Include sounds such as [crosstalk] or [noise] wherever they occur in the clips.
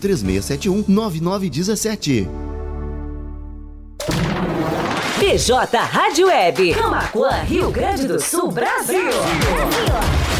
3671 9917. PJ Rádio Web, Camacuã, Rio Grande do Sul, Brasil. Brasil.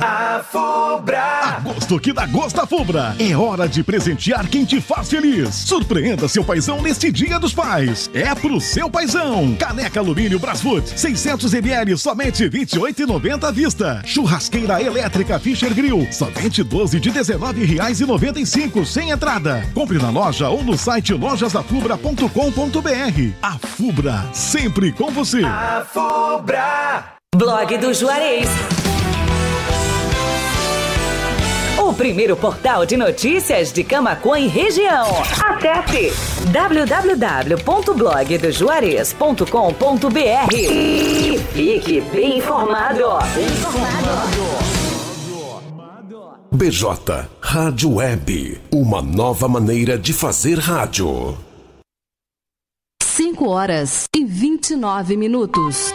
A Fubra! Agosto que dá gosto a Fubra! É hora de presentear quem te faz feliz. Surpreenda seu paizão neste Dia dos Pais. É pro seu paizão. Caneca alumínio Brasfoot, 600 ml, somente 28,90 à vista. Churrasqueira elétrica Fischer Grill, somente 12 de 19 reais e 95 sem entrada. Compre na loja ou no site lojasafubra.com.br. A Fubra, sempre com você. A Fubra! Blog do Juarez o primeiro portal de notícias de Camacuã e região. Acesse www.blogdojuarez.com.br e fique bem informado. Bem informado. BJ Rádio Web, uma nova maneira de fazer rádio. 5 horas e 29 minutos.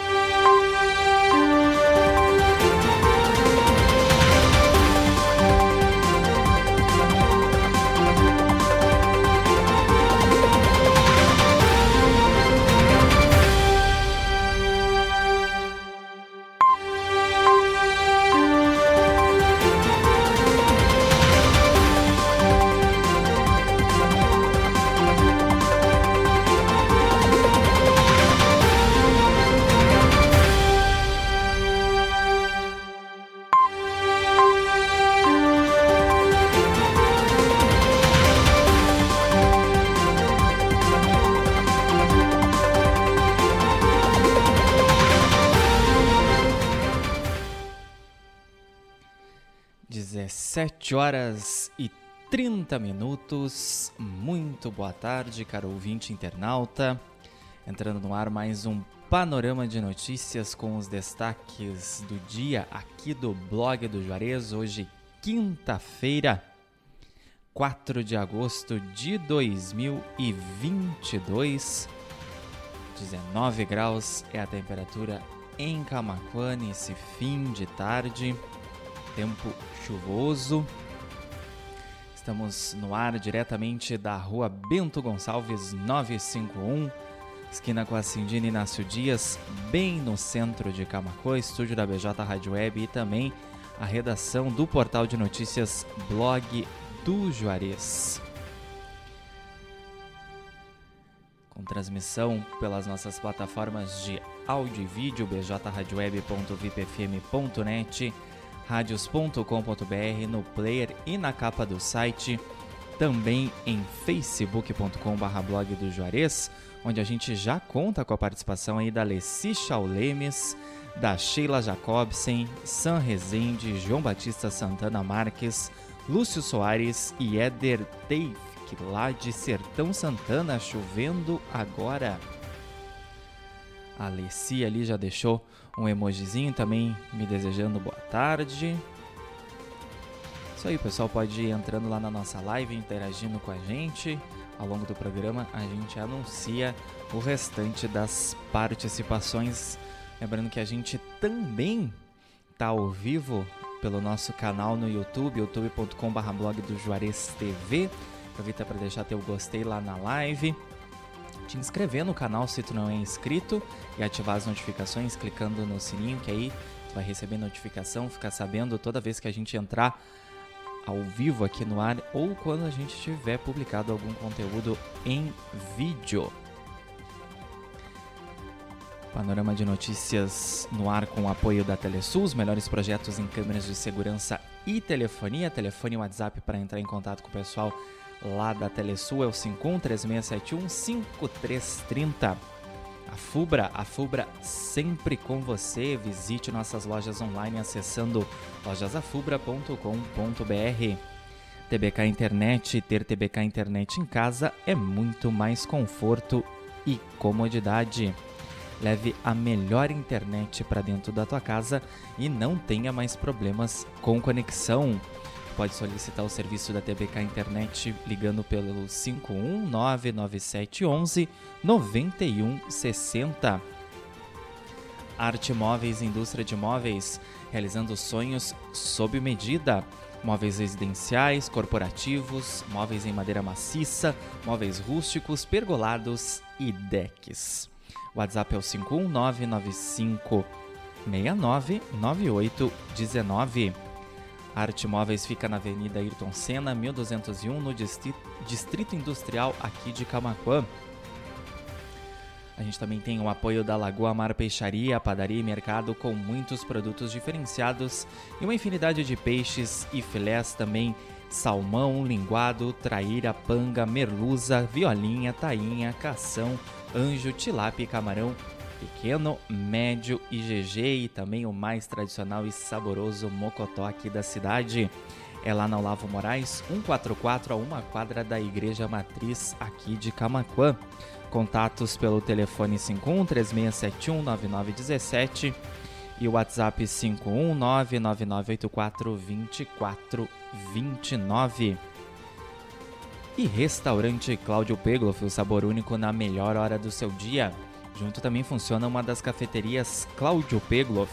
7 horas e 30 minutos. Muito boa tarde, caro ouvinte internauta. Entrando no ar mais um panorama de notícias com os destaques do dia aqui do blog do Juarez. Hoje, quinta-feira, 4 de agosto de 2022. 19 graus é a temperatura em Camaquã nesse fim de tarde. Tempo chuvoso. Estamos no ar diretamente da rua Bento Gonçalves 951, esquina com a Cindina Inácio Dias, bem no centro de Camacuã, estúdio da BJ Rádio Web e também a redação do portal de notícias Blog do Juarez. Com transmissão pelas nossas plataformas de áudio e vídeo bjradioweb.vipfm.net radios.com.br no player e na capa do site, também em facebook.com.br blog do Juarez, onde a gente já conta com a participação aí da Leci Chaulemes, da Sheila Jacobsen, Sam Rezende, João Batista Santana Marques, Lúcio Soares e Éder Teif, lá de Sertão Santana, chovendo agora. A Leci ali já deixou um emojizinho também me desejando boa tarde. Isso aí, pessoal pode ir entrando lá na nossa live, interagindo com a gente. Ao longo do programa, a gente anuncia o restante das participações. Lembrando que a gente também está ao vivo pelo nosso canal no YouTube, youtube.com.br blog do Juarez TV. Aproveita para deixar teu gostei lá na live te inscrever no canal se tu não é inscrito e ativar as notificações clicando no sininho que aí tu vai receber notificação, ficar sabendo toda vez que a gente entrar ao vivo aqui no ar ou quando a gente tiver publicado algum conteúdo em vídeo. Panorama de notícias no ar com o apoio da Telesul, melhores projetos em câmeras de segurança e telefonia. Telefone e WhatsApp para entrar em contato com o pessoal lá da Telesul é o 5136715330. A Fubra, a Fubra sempre com você. Visite nossas lojas online acessando lojasafubra.com.br. TBK Internet, ter TBK Internet em casa é muito mais conforto e comodidade. Leve a melhor internet para dentro da tua casa e não tenha mais problemas com conexão. Pode solicitar o serviço da TBK Internet ligando pelo 5199711 9160. Arte Móveis, indústria de móveis, realizando sonhos sob medida. Móveis residenciais, corporativos, móveis em madeira maciça, móveis rústicos, pergolados e decks. WhatsApp é o 51995 69 9819. Arte Móveis fica na Avenida Ayrton Senna, 1201, no Distrito Industrial aqui de Camaquã. A gente também tem o apoio da Lagoa Mar Peixaria, padaria e mercado com muitos produtos diferenciados e uma infinidade de peixes e filés também salmão, linguado, traíra, panga, merluza, violinha, tainha, cação, anjo, tilápia e camarão pequeno, médio e GG e também o mais tradicional e saboroso mocotó aqui da cidade. É lá na Olavo Moraes, 144 a uma quadra da Igreja Matriz aqui de Camaquã. Contatos pelo telefone 51 3671 9917 e o WhatsApp 519 9984 2429. E restaurante Cláudio Pegloff, o sabor único na melhor hora do seu dia. Junto também funciona uma das cafeterias Cláudio Pegloff.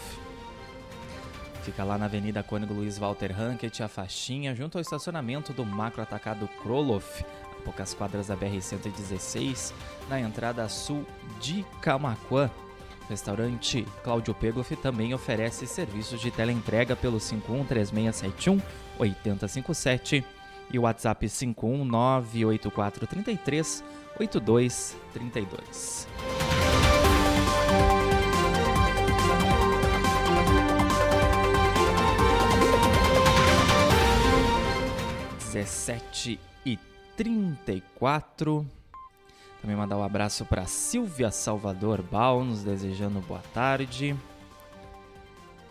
Fica lá na Avenida Cônigo Luiz Walter Hankett, a faixinha, junto ao estacionamento do macro atacado Kroloff, a poucas quadras da BR-116, na entrada sul de Camaquã. O restaurante Cláudio Pegloff também oferece serviços de teleentrega pelo 513671 8057 e o WhatsApp 5198433 8232. 17 e 34. Também mandar um abraço para Silvia Salvador Bal, nos desejando boa tarde.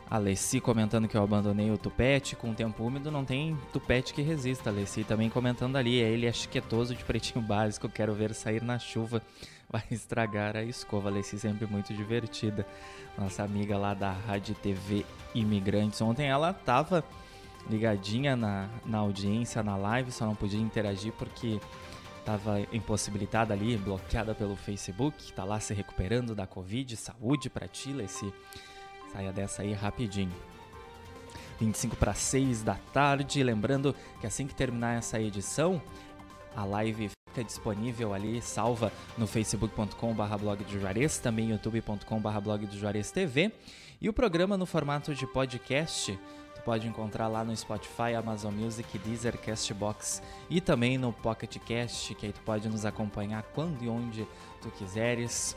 Alessi comentando que eu abandonei o tupete com o tempo úmido, não tem tupete que resista. Alessi também comentando ali, é ele é chiquetoso de pretinho [laughs] básico, quero ver sair na chuva, [laughs] vai estragar a escova. Alessi sempre muito divertida, nossa amiga lá da Rádio TV Imigrantes. Ontem ela tava ligadinha na, na audiência, na live, só não podia interagir porque estava impossibilitada ali, bloqueada pelo Facebook, está lá se recuperando da Covid, saúde para ti, esse saia dessa aí rapidinho. 25 para 6 da tarde, lembrando que assim que terminar essa edição, a live fica disponível ali, salva no facebook.com.br blog do Juarez, também youtube.com.br blog do Juarez TV, e o programa no formato de podcast pode encontrar lá no Spotify, Amazon Music, Deezer, Castbox e também no Pocket Cast, que aí tu pode nos acompanhar quando e onde tu quiseres.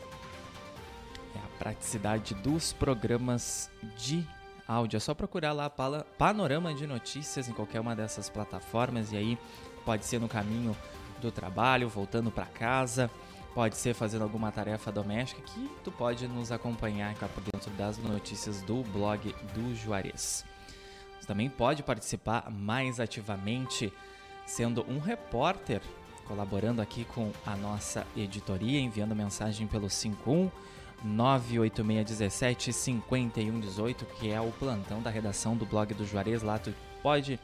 É a praticidade dos programas de áudio. É só procurar lá Panorama de Notícias em qualquer uma dessas plataformas e aí pode ser no caminho do trabalho, voltando para casa, pode ser fazendo alguma tarefa doméstica que tu pode nos acompanhar por dentro das notícias do blog do Juarez. Você também pode participar mais ativamente sendo um repórter, colaborando aqui com a nossa editoria, enviando mensagem pelo 51 98617 5118, que é o plantão da redação do blog do Juarez. Lá tu pode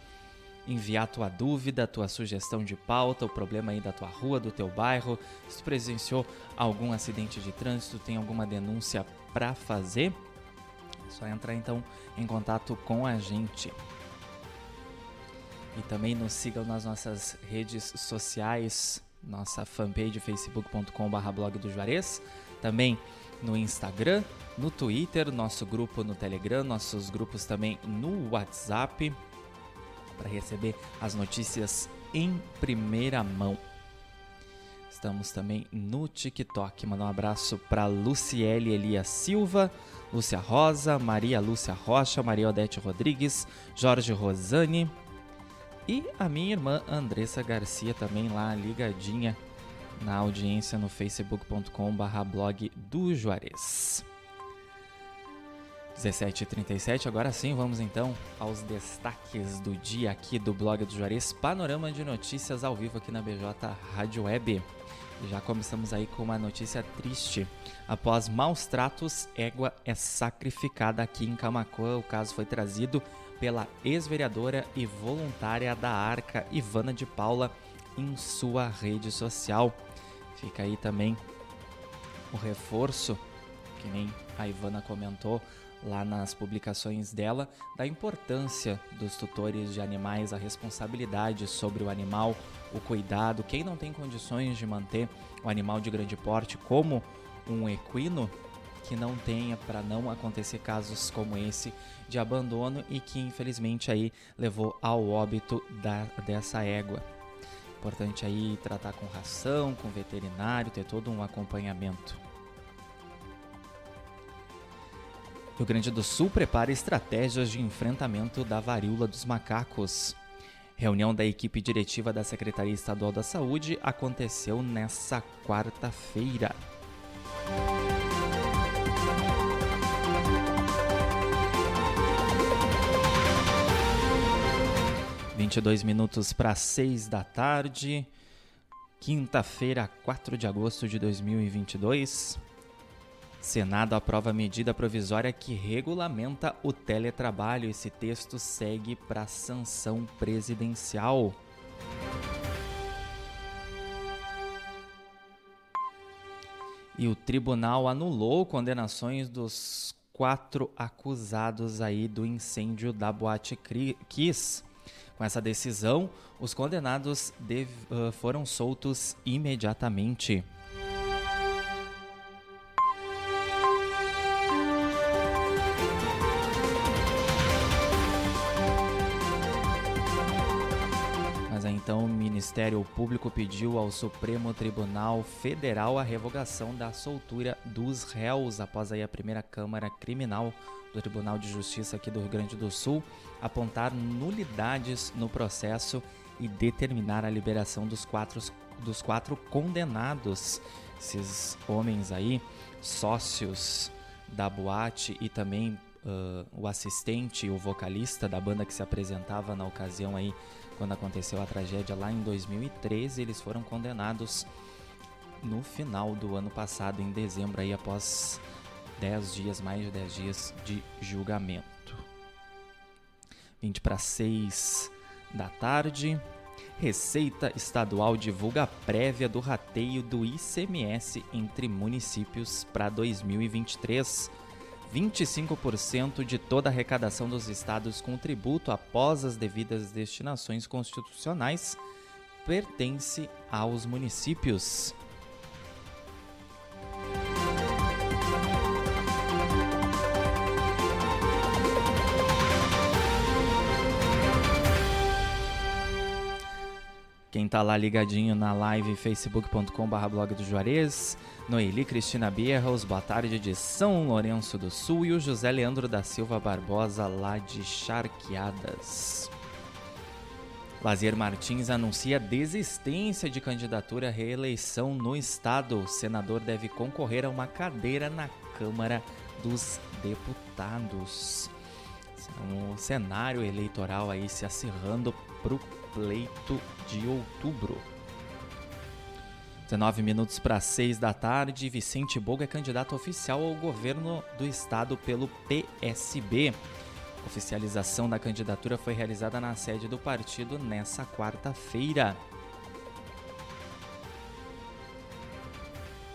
enviar tua dúvida, tua sugestão de pauta, o problema aí da tua rua, do teu bairro, se tu presenciou algum acidente de trânsito, tem alguma denúncia para fazer, só entrar então em contato com a gente. E também nos sigam nas nossas redes sociais, nossa fanpage facebook.com.br blog do Juarez, também no Instagram, no Twitter, nosso grupo no Telegram, nossos grupos também no WhatsApp, para receber as notícias em primeira mão. Estamos também no TikTok. Mandar um abraço para Luciele Elias Silva, Lúcia Rosa, Maria Lúcia Rocha, Maria Odete Rodrigues, Jorge Rosane e a minha irmã Andressa Garcia também lá ligadinha na audiência no facebook.com/blog do Juarez. 17h37, agora sim vamos então aos destaques do dia aqui do blog do Juarez, panorama de notícias ao vivo aqui na BJ Rádio Web. Já começamos aí com uma notícia triste. Após maus tratos, égua é sacrificada aqui em Camacuã. O caso foi trazido pela ex-vereadora e voluntária da Arca, Ivana de Paula, em sua rede social. Fica aí também o reforço, que nem a Ivana comentou, lá nas publicações dela da importância dos tutores de animais, a responsabilidade sobre o animal, o cuidado. Quem não tem condições de manter o animal de grande porte como um equino, que não tenha para não acontecer casos como esse de abandono e que infelizmente aí levou ao óbito da, dessa égua. Importante aí tratar com ração, com veterinário, ter todo um acompanhamento. Rio Grande do Sul prepara estratégias de enfrentamento da varíola dos macacos. Reunião da equipe diretiva da Secretaria Estadual da Saúde aconteceu nesta quarta-feira. Vinte e dois minutos para seis da tarde, quinta-feira, 4 de agosto de 2022. Senado aprova medida provisória que regulamenta o teletrabalho. Esse texto segue para sanção presidencial. E o tribunal anulou condenações dos quatro acusados aí do incêndio da Boate Kiss. Com essa decisão, os condenados foram soltos imediatamente. Ministério Público pediu ao Supremo Tribunal Federal a revogação da soltura dos réus após aí a primeira Câmara Criminal do Tribunal de Justiça aqui do Rio Grande do Sul apontar nulidades no processo e determinar a liberação dos quatro, dos quatro condenados. Esses homens aí, sócios da boate e também uh, o assistente o vocalista da banda que se apresentava na ocasião aí quando aconteceu a tragédia lá em 2013, eles foram condenados no final do ano passado, em dezembro, aí após 10 dias, mais de 10 dias de julgamento. 20 para 6 da tarde. Receita Estadual divulga prévia do rateio do ICMS entre municípios para 2023. 25% de toda a arrecadação dos estados com tributo após as devidas destinações constitucionais pertence aos municípios. Quem tá lá ligadinho na live facebook.com.br blog do Juarez, Noeli Cristina Bierros, boa tarde de São Lourenço do Sul e o José Leandro da Silva Barbosa lá de Charqueadas. Lazier Martins anuncia desistência de candidatura à reeleição no estado. O senador deve concorrer a uma cadeira na Câmara dos Deputados. O cenário eleitoral aí se acirrando para o pleito de outubro. 19 minutos para 6 da tarde, Vicente Bogo é candidato oficial ao governo do estado pelo PSB. Oficialização da candidatura foi realizada na sede do partido nessa quarta-feira.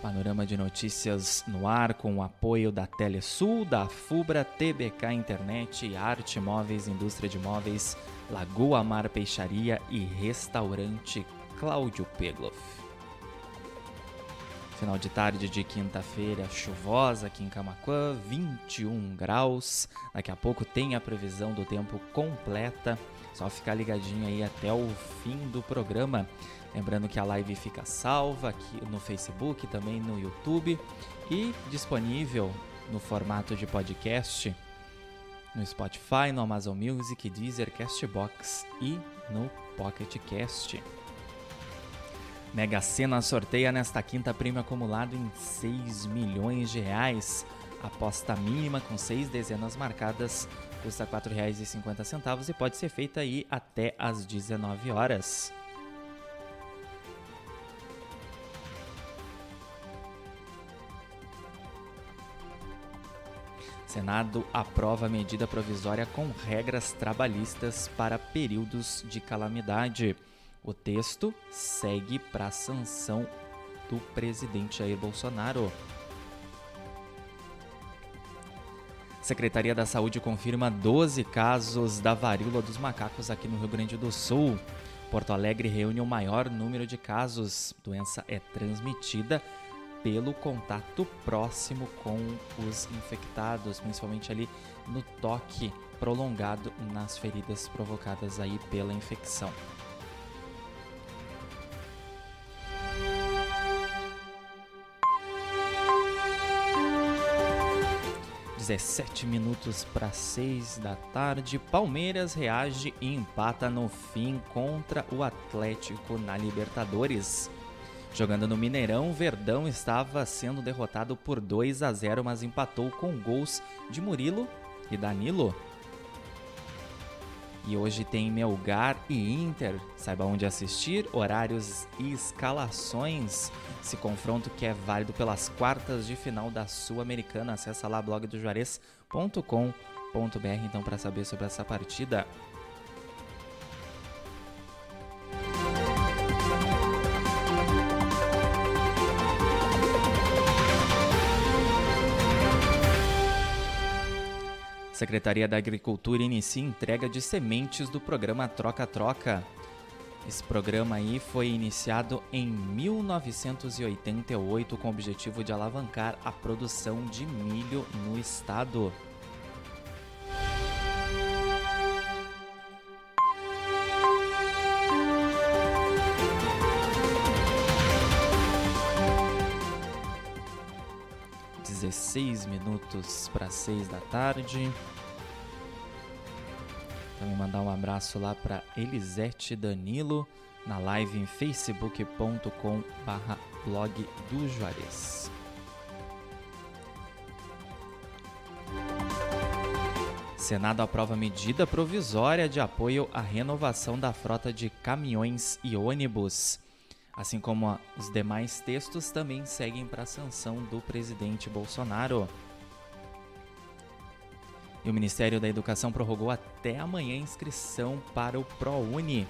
Panorama de notícias no ar com o apoio da Telesul, da Fubra, TBK Internet, Arte Móveis, Indústria de Móveis, Lagoa Mar Peixaria e Restaurante Cláudio Pegloff. Final de tarde de quinta-feira chuvosa aqui em Camacuã, 21 graus. Daqui a pouco tem a previsão do tempo completa. Só ficar ligadinho aí até o fim do programa. Lembrando que a live fica salva aqui no Facebook, também no YouTube e disponível no formato de podcast no Spotify, no Amazon Music, Deezer, Castbox e no Pocket Cast. Mega Sena sorteia nesta quinta prêmio acumulado em 6 milhões de reais. Aposta mínima com seis dezenas marcadas custa R$ 4,50 e pode ser feita aí até às 19 horas. Senado aprova medida provisória com regras trabalhistas para períodos de calamidade. O texto segue para sanção do presidente Jair Bolsonaro. Secretaria da Saúde confirma 12 casos da varíola dos macacos aqui no Rio Grande do Sul. Porto Alegre reúne o maior número de casos. Doença é transmitida pelo contato próximo com os infectados, principalmente ali no toque prolongado nas feridas provocadas aí pela infecção. 17 minutos para 6 da tarde, Palmeiras reage e empata no fim contra o Atlético na Libertadores. Jogando no Mineirão, Verdão estava sendo derrotado por 2 a 0, mas empatou com gols de Murilo e Danilo. E hoje tem Melgar e Inter. Saiba onde assistir, horários e escalações. Esse confronto que é válido pelas quartas de final da Sul-Americana. Acesse lá blogdojuarez.com.br então para saber sobre essa partida. Secretaria da Agricultura inicia entrega de sementes do programa Troca-Troca. Esse programa aí foi iniciado em 1988 com o objetivo de alavancar a produção de milho no estado. Dezesseis minutos para seis da tarde. Também mandar um abraço lá para Elisete Danilo na live em facebook.com barra blog do Juarez. Senado aprova medida provisória de apoio à renovação da frota de caminhões e ônibus. Assim como os demais textos também seguem para a sanção do presidente Bolsonaro. E o Ministério da Educação prorrogou até amanhã a inscrição para o ProUni.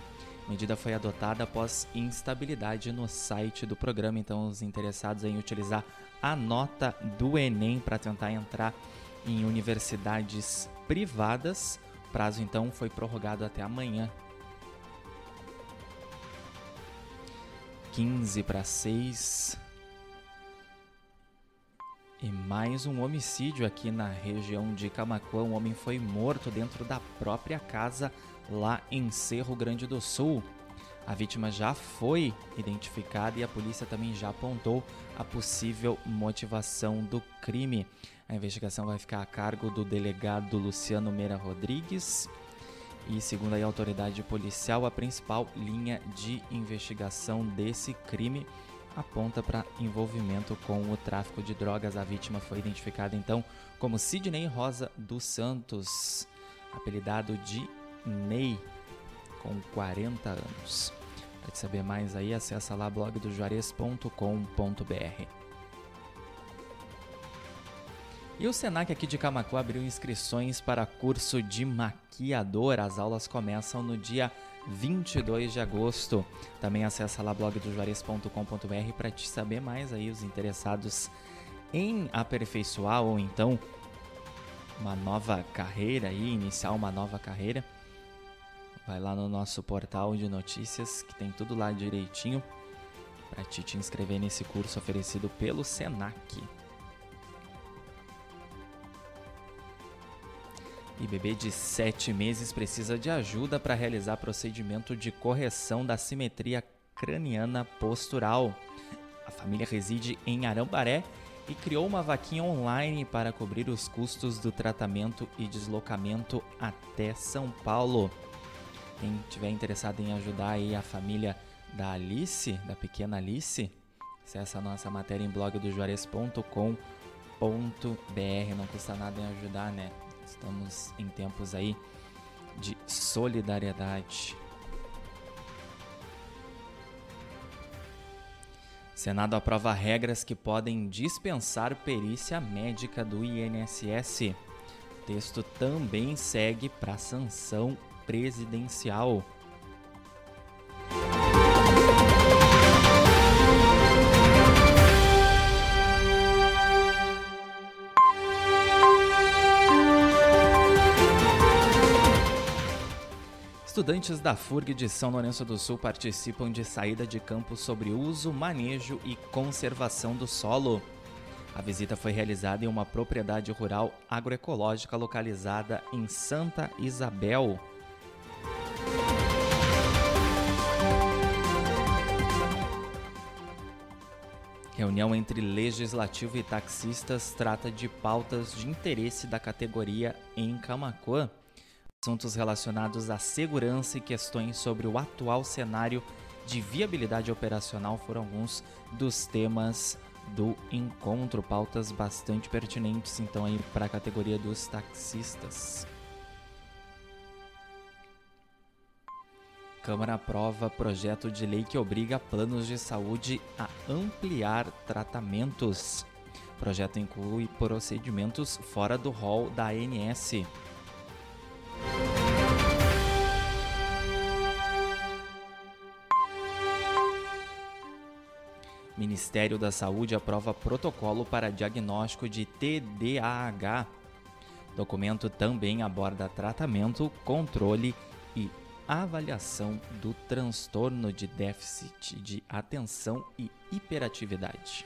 A medida foi adotada após instabilidade no site do programa, então os interessados em utilizar a nota do Enem para tentar entrar em universidades privadas, o prazo então foi prorrogado até amanhã. 15 para 6. E mais um homicídio aqui na região de Camacuã. Um homem foi morto dentro da própria casa lá em Cerro Grande do Sul. A vítima já foi identificada e a polícia também já apontou a possível motivação do crime. A investigação vai ficar a cargo do delegado Luciano Meira Rodrigues. E segundo a autoridade policial, a principal linha de investigação desse crime aponta para envolvimento com o tráfico de drogas. A vítima foi identificada então como Sidney Rosa dos Santos, apelidado de Ney, com 40 anos. Para saber mais aí, acessa lá blogdojuarez.com.br. E o Senac aqui de Camacuã abriu inscrições para curso de maquiador. As aulas começam no dia 22 de agosto. Também acessa lá blogdojuarez.com.br para te saber mais aí os interessados em aperfeiçoar ou então uma nova carreira e iniciar uma nova carreira. Vai lá no nosso portal de notícias que tem tudo lá direitinho para te, te inscrever nesse curso oferecido pelo Senac. E bebê de 7 meses precisa de ajuda para realizar procedimento de correção da simetria craniana postural. A família reside em Arambaré e criou uma vaquinha online para cobrir os custos do tratamento e deslocamento até São Paulo. Quem tiver interessado em ajudar aí a família da Alice, da pequena Alice, acessa a nossa matéria em blogdojuarez.com.br. Não custa nada em ajudar, né? Estamos em tempos aí de solidariedade. Senado aprova regras que podem dispensar perícia médica do INSS. O texto também segue para sanção presidencial. Estudantes da FURG de São Lourenço do Sul participam de saída de campo sobre uso, manejo e conservação do solo. A visita foi realizada em uma propriedade rural agroecológica localizada em Santa Isabel. Reunião entre legislativo e taxistas trata de pautas de interesse da categoria em Camacuã. Assuntos relacionados à segurança e questões sobre o atual cenário de viabilidade operacional foram alguns dos temas do encontro, pautas bastante pertinentes então aí para a categoria dos taxistas. Câmara aprova projeto de lei que obriga planos de saúde a ampliar tratamentos. O projeto inclui procedimentos fora do rol da ANS. Ministério da Saúde aprova protocolo para diagnóstico de TDAH. Documento também aborda tratamento, controle e avaliação do transtorno de déficit de atenção e hiperatividade.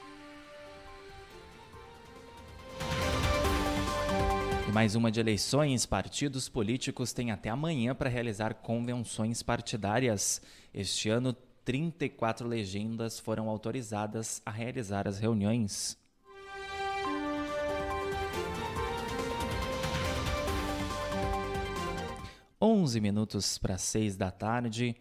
Mais uma de eleições, partidos políticos têm até amanhã para realizar convenções partidárias. Este ano, 34 legendas foram autorizadas a realizar as reuniões. Onze minutos para seis da tarde,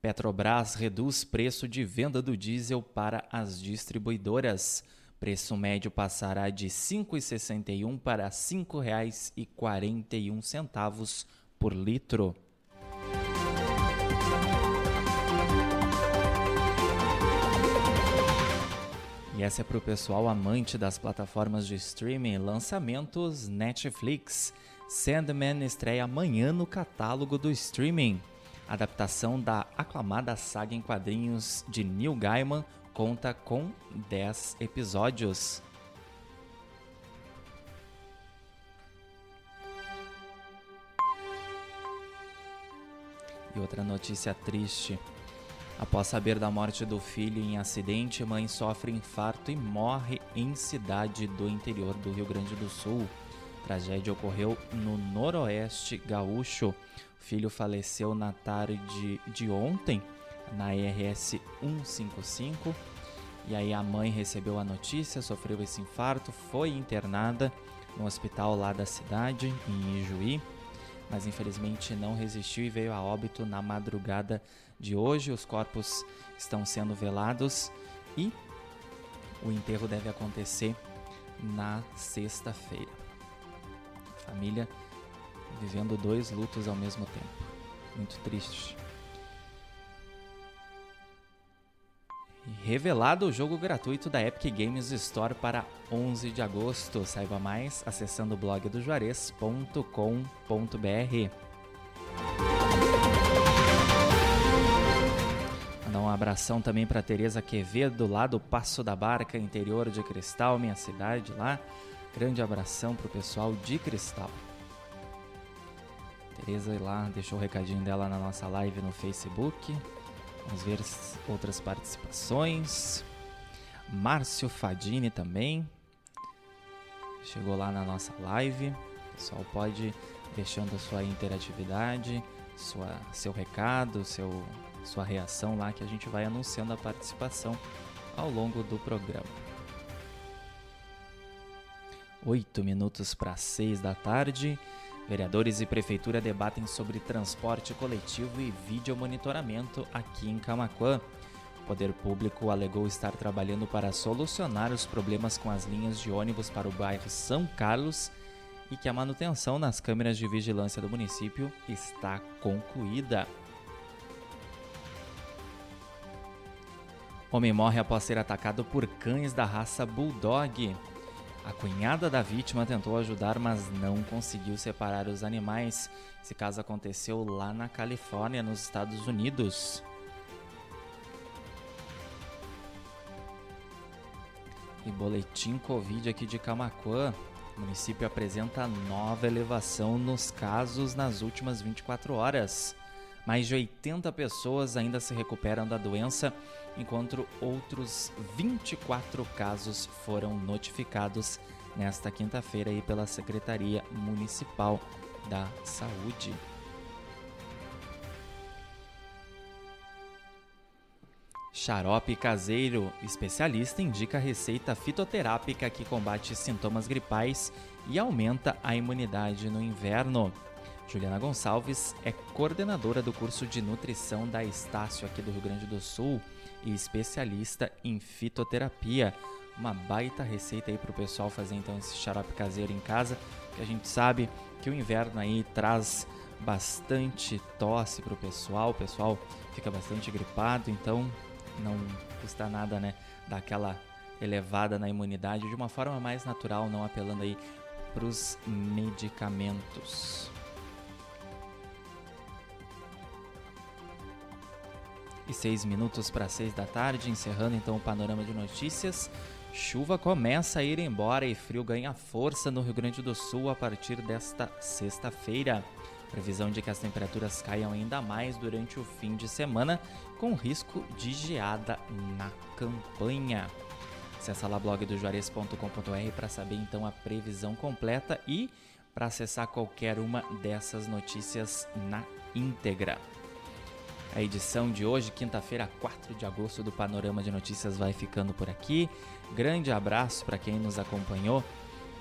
Petrobras reduz preço de venda do diesel para as distribuidoras. Preço médio passará de R$ 5,61 para R$ 5,41 por litro. E essa é para o pessoal amante das plataformas de streaming. Lançamentos Netflix. Sandman estreia amanhã no catálogo do streaming. Adaptação da aclamada saga em quadrinhos de Neil Gaiman conta com 10 episódios. E outra notícia triste. Após saber da morte do filho em acidente, mãe sofre infarto e morre em cidade do interior do Rio Grande do Sul. Tragédia ocorreu no noroeste gaúcho. O filho faleceu na tarde de ontem na IRS 155. E aí a mãe recebeu a notícia, sofreu esse infarto, foi internada no hospital lá da cidade, em Ijuí, mas infelizmente não resistiu e veio a óbito na madrugada de hoje. Os corpos estão sendo velados e o enterro deve acontecer na sexta-feira. Família vivendo dois lutos ao mesmo tempo. Muito triste. Revelado o jogo gratuito da Epic Games Store para 11 de agosto. Saiba mais acessando o blog do Juarez.com.br. Mandar um abração também para Tereza Quevedo, lá do Passo da Barca, interior de Cristal, minha cidade lá. Grande abração pro pessoal de Cristal. Tereza lá deixou o recadinho dela na nossa live no Facebook. Vamos ver outras participações. Márcio Fadini também chegou lá na nossa live. O pessoal pode deixando a sua interatividade, sua, seu recado, seu sua reação lá que a gente vai anunciando a participação ao longo do programa. Oito minutos para seis da tarde. Vereadores e prefeitura debatem sobre transporte coletivo e videomonitoramento aqui em Camaquã. O poder público alegou estar trabalhando para solucionar os problemas com as linhas de ônibus para o bairro São Carlos e que a manutenção nas câmeras de vigilância do município está concluída. Homem morre após ser atacado por cães da raça Bulldog. A cunhada da vítima tentou ajudar, mas não conseguiu separar os animais. Esse caso aconteceu lá na Califórnia, nos Estados Unidos. E boletim Covid aqui de Camacuã. O município apresenta nova elevação nos casos nas últimas 24 horas. Mais de 80 pessoas ainda se recuperam da doença enquanto outros 24 casos foram notificados nesta quinta-feira pela Secretaria Municipal da Saúde. Xarope caseiro, especialista indica receita fitoterápica que combate sintomas gripais e aumenta a imunidade no inverno. Juliana Gonçalves é coordenadora do curso de nutrição da Estácio aqui do Rio Grande do Sul e especialista em fitoterapia. Uma baita receita aí para o pessoal fazer então esse xarope caseiro em casa, que a gente sabe que o inverno aí traz bastante tosse para o pessoal, o pessoal fica bastante gripado, então não custa nada, né, dar aquela elevada na imunidade de uma forma mais natural, não apelando aí para os medicamentos. E 6 minutos para 6 da tarde, encerrando então o panorama de notícias. Chuva começa a ir embora e frio ganha força no Rio Grande do Sul a partir desta sexta-feira. Previsão de que as temperaturas caiam ainda mais durante o fim de semana, com risco de geada na campanha. Acesse lá blog do juarez.com.br para saber então a previsão completa e para acessar qualquer uma dessas notícias na íntegra. A edição de hoje, quinta-feira, 4 de agosto, do Panorama de Notícias vai ficando por aqui. Grande abraço para quem nos acompanhou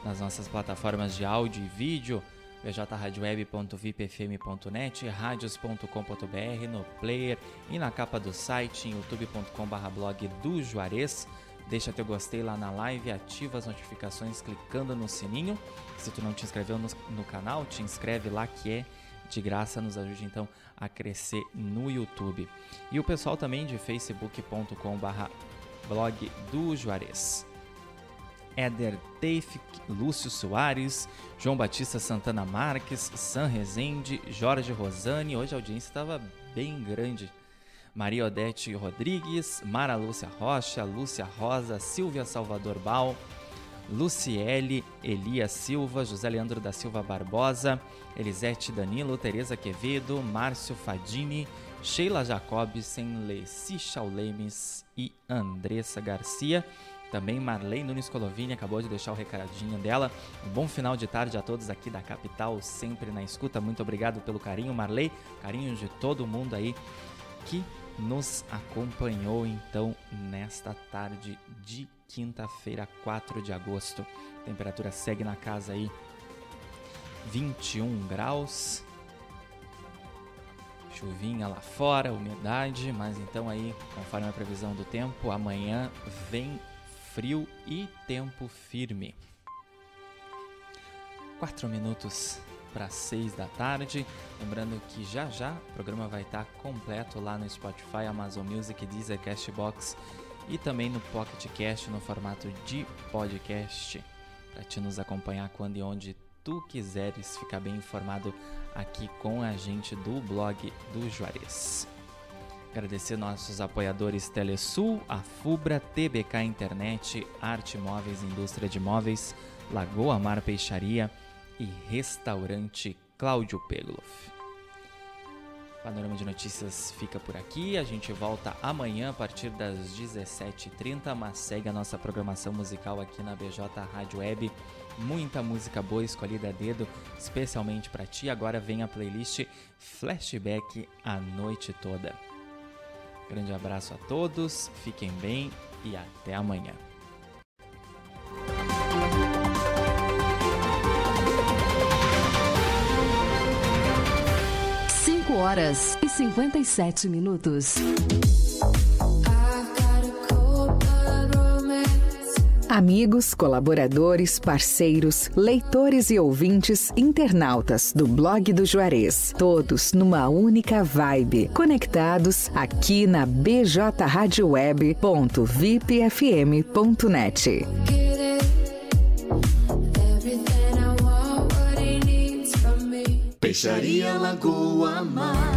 nas nossas plataformas de áudio e vídeo, bjradioweb.vipfm.net, radios.com.br, no player e na capa do site em youtube.com/blog do Juarez. Deixa teu gostei lá na live, ativa as notificações clicando no sininho. Se tu não te inscreveu no, no canal, te inscreve lá que é de graça, nos ajude então a crescer no YouTube. E o pessoal também de facebook.com/barra blog do Juarez. Éder Teif, Lúcio Soares, João Batista Santana Marques, San Rezende, Jorge Rosani. Hoje a audiência estava bem grande. Maria Odete Rodrigues, Mara Lúcia Rocha, Lúcia Rosa, Silvia Salvador Bal, Luciele Elias Silva, José Leandro da Silva Barbosa, Elisete Danilo, Tereza Quevedo, Márcio Fadini, Sheila Jacobsen, Leci Chaulemes e Andressa Garcia. Também Marley Nunes Colovini acabou de deixar o recadinho dela. Um bom final de tarde a todos aqui da capital, sempre na escuta. Muito obrigado pelo carinho, Marley. Carinho de todo mundo aí que nos acompanhou então nesta tarde de quinta-feira, 4 de agosto. A temperatura segue na casa aí 21 graus. Chuvinha lá fora, umidade, mas então aí, conforme a previsão do tempo, amanhã vem frio e tempo firme. 4 minutos para 6 da tarde. Lembrando que já já o programa vai estar completo lá no Spotify, Amazon Music, Deezer, Castbox e também no Pocket Cast no formato de podcast para te nos acompanhar quando e onde tu quiseres ficar bem informado aqui com a gente do blog do Juarez. Agradecer nossos apoiadores Telesul, a Fubra, TBK Internet, Arte Móveis, Indústria de Móveis, Lagoa Mar Peixaria, e Restaurante Cláudio Pegloff. Panorama de Notícias fica por aqui. A gente volta amanhã a partir das 17h30, mas segue a nossa programação musical aqui na BJ Rádio Web. Muita música boa escolhida a dedo, especialmente para ti. Agora vem a playlist Flashback a noite toda. Grande abraço a todos, fiquem bem e até amanhã. Horas e 57 minutos. Amigos, colaboradores, parceiros, leitores e ouvintes, internautas do blog do Juarez, todos numa única vibe, conectados aqui na bjradioweb.vipfm.net. Peixaria Lagoa Mar.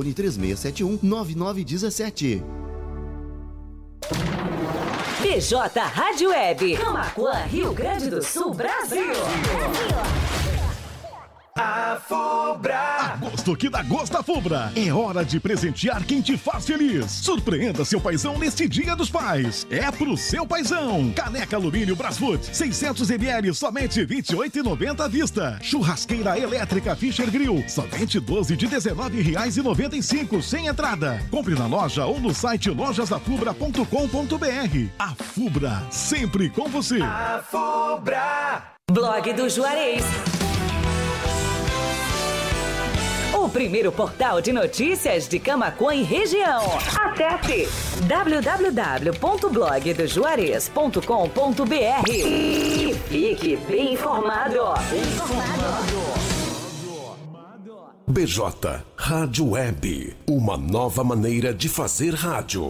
3671 9917. BJ Rádio Web. Camacuã, Rio Grande do Sul, Brasil. A Fubra. Agosto que dá gosto a Fubra. É hora de presentear quem te faz feliz. Surpreenda seu paizão neste Dia dos Pais. É pro seu paizão. Caneca alumínio Brasfoot, 600 ml, somente 28,90 à vista. Churrasqueira elétrica Fischer Grill, somente 12 de 19 reais e 95 sem entrada. Compre na loja ou no site lojasafubra.com.br. A Fubra, sempre com você. A Fubra. Blog do Juarez. O primeiro portal de notícias de Camacuã e região. Acesse www.blogdojuarez.com.br e fique bem informado. BJ Rádio Web, uma nova maneira de fazer rádio.